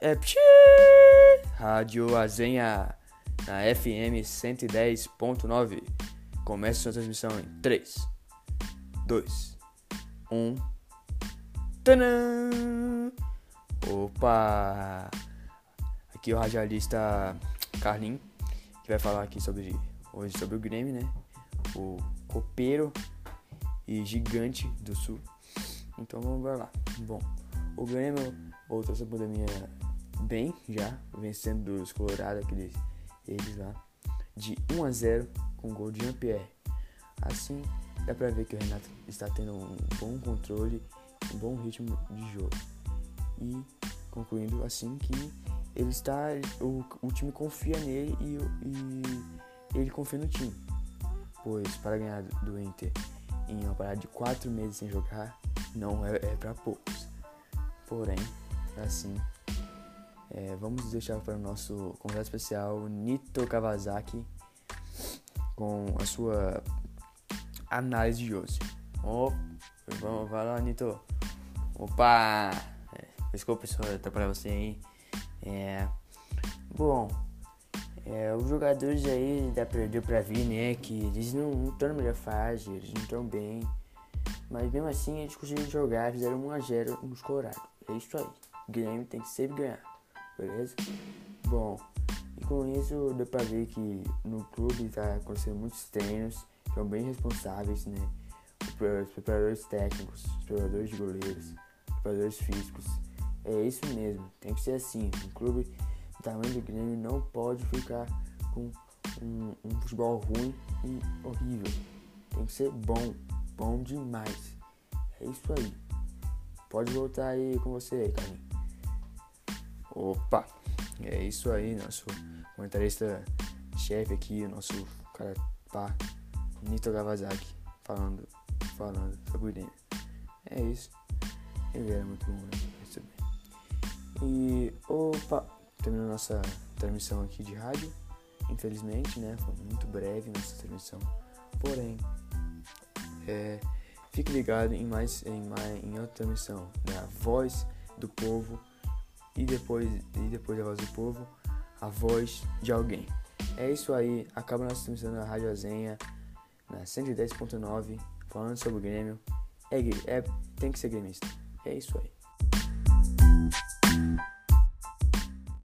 É pshi, Rádio Azenha na FM 110.9. Começa sua transmissão em 3, 2, 1. Tanã! Opa! Aqui é o radialista Carlinho, que vai falar aqui sobre hoje sobre o Grêmio, né? O copeiro e gigante do sul. Então vamos lá. Bom, o Grêmio voltou essa pandemia bem já, vencendo os Colorado, aqueles eles lá, de 1 a 0 com gol de Jean-Pierre. Assim, dá pra ver que o Renato está tendo um bom controle, um bom ritmo de jogo. E concluindo assim que ele está. O, o time confia nele e, e ele confia no time. Pois para ganhar do Inter em uma parada de 4 meses sem jogar, não é, é para poucos. Porém, assim, é, vamos deixar para o nosso convidado especial, Nito Kawasaki, com a sua análise de hoje. Oh, vamos, vai lá, Nito. Opa! É, desculpa, pessoal, atrapalhar você aí. É, bom, é, os jogadores aí dá pra, deu pra né, que eles não estão na melhor fase, eles não estão bem. Mas mesmo assim eles conseguiram jogar, fizeram 1x0 nos Colorado. É isso aí. Grêmio tem que sempre ganhar. Beleza? Bom, e com isso deu pra ver que no clube tá acontecendo muitos treinos, são bem responsáveis, né? Os preparadores técnicos, os preparadores de goleiros, os preparadores físicos. É isso mesmo, tem que ser assim. Um clube do tamanho do Grêmio não pode ficar com um, um futebol ruim e horrível. Tem que ser bom, bom demais. É isso aí. Pode voltar aí com você Carlinhos. Opa, é isso aí, nosso comentarista chefe aqui, nosso cara pá, Nito Gavazaki, falando, falando o Grêmio. É isso. Ele era muito bom, né? Bem. E opa, terminando nossa transmissão aqui de rádio. Infelizmente, né? Foi muito breve nossa transmissão. Porém, é, fique ligado em mais em, mais, em outra transmissão da Voz do Povo e depois, e depois da voz do povo, a voz de alguém. É isso aí, acaba nossa transmissão na Rádio Azenha, na 110.9, falando sobre o Grêmio. É, é, tem que ser gremista. É isso aí.